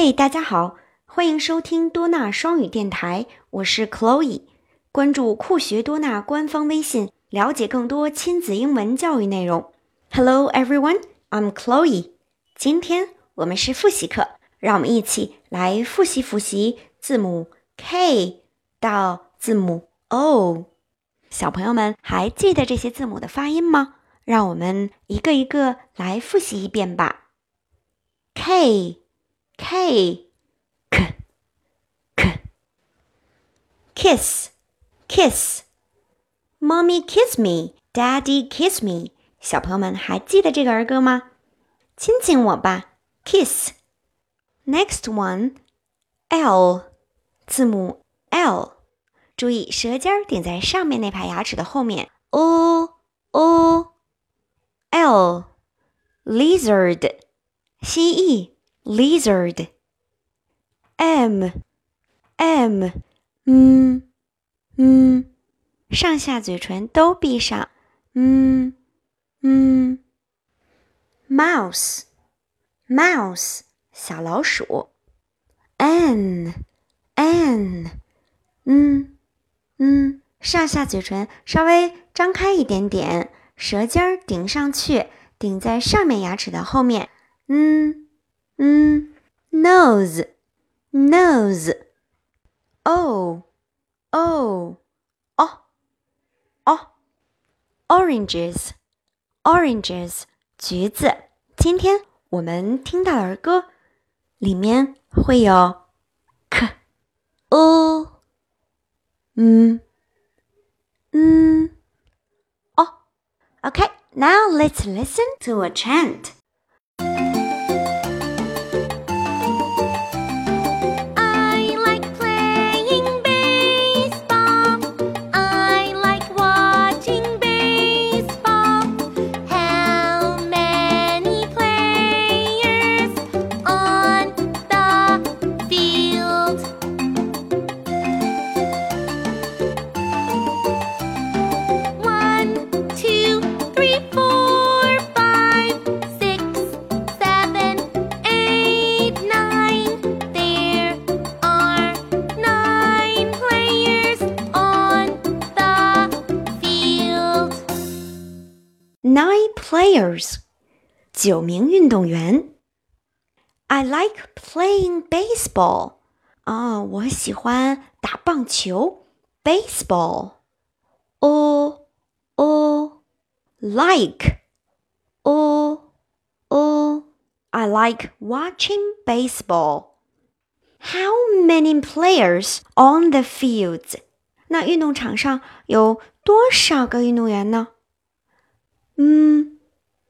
嗨，大家好，欢迎收听多纳双语电台，我是 Chloe。关注酷学多纳官方微信，了解更多亲子英文教育内容。Hello everyone, I'm Chloe。今天我们是复习课，让我们一起来复习复习字母 K 到字母 O。小朋友们还记得这些字母的发音吗？让我们一个一个来复习一遍吧。K。K, k, k. Kiss, kiss. Mommy kiss me, Daddy kiss me. 小朋友们还记得这个儿歌吗？亲亲我吧，kiss。Next one, L，字母 L，注意舌尖顶在上面那排牙齿的后面。O O L lizard，蜥蜴。 Lizard. M m 嗯嗯，上下嘴唇都闭上，嗯嗯，mouse mouse 小老鼠，n n 嗯嗯，上下嘴唇稍微张开一点点，舌尖顶上去，顶在上面牙齿的后面，嗯。嗯，nose nose o o o o oranges oranges 橘子。今天我们听到的儿歌里面会有 k o 嗯嗯哦。Okay, now let's listen to a chant. players，九名运动员。I like playing baseball。啊，我喜欢打棒球，baseball。哦哦，like。哦哦，I like watching baseball。How many players on the fields？那运动场上有多少个运动员呢？嗯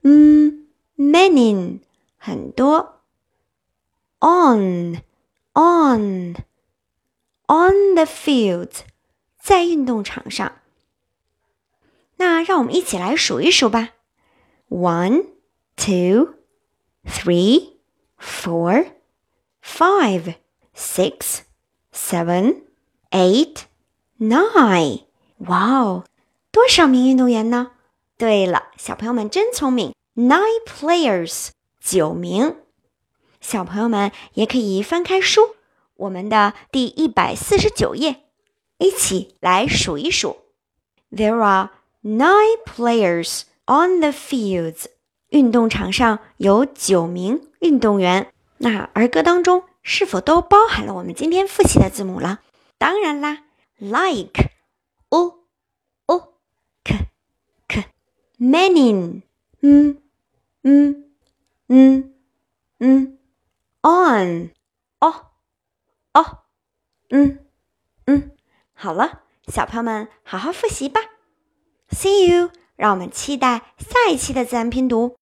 Mm, 嗯，many 很多，on on on the field 在运动场上。那让我们一起来数一数吧：one, two, three, four, five, six, seven, eight, nine。哇哦，多少名运动员呢？对了，小朋友们真聪明，nine players，九名。小朋友们也可以翻开书，我们的第一百四十九页，一起来数一数。There are nine players on the fields。运动场上有九名运动员。那儿歌当中是否都包含了我们今天复习的字母了？当然啦，like，o。many，嗯嗯嗯嗯，on，哦哦，嗯嗯，好了，小朋友们好好复习吧。See you，让我们期待下一期的自然拼读。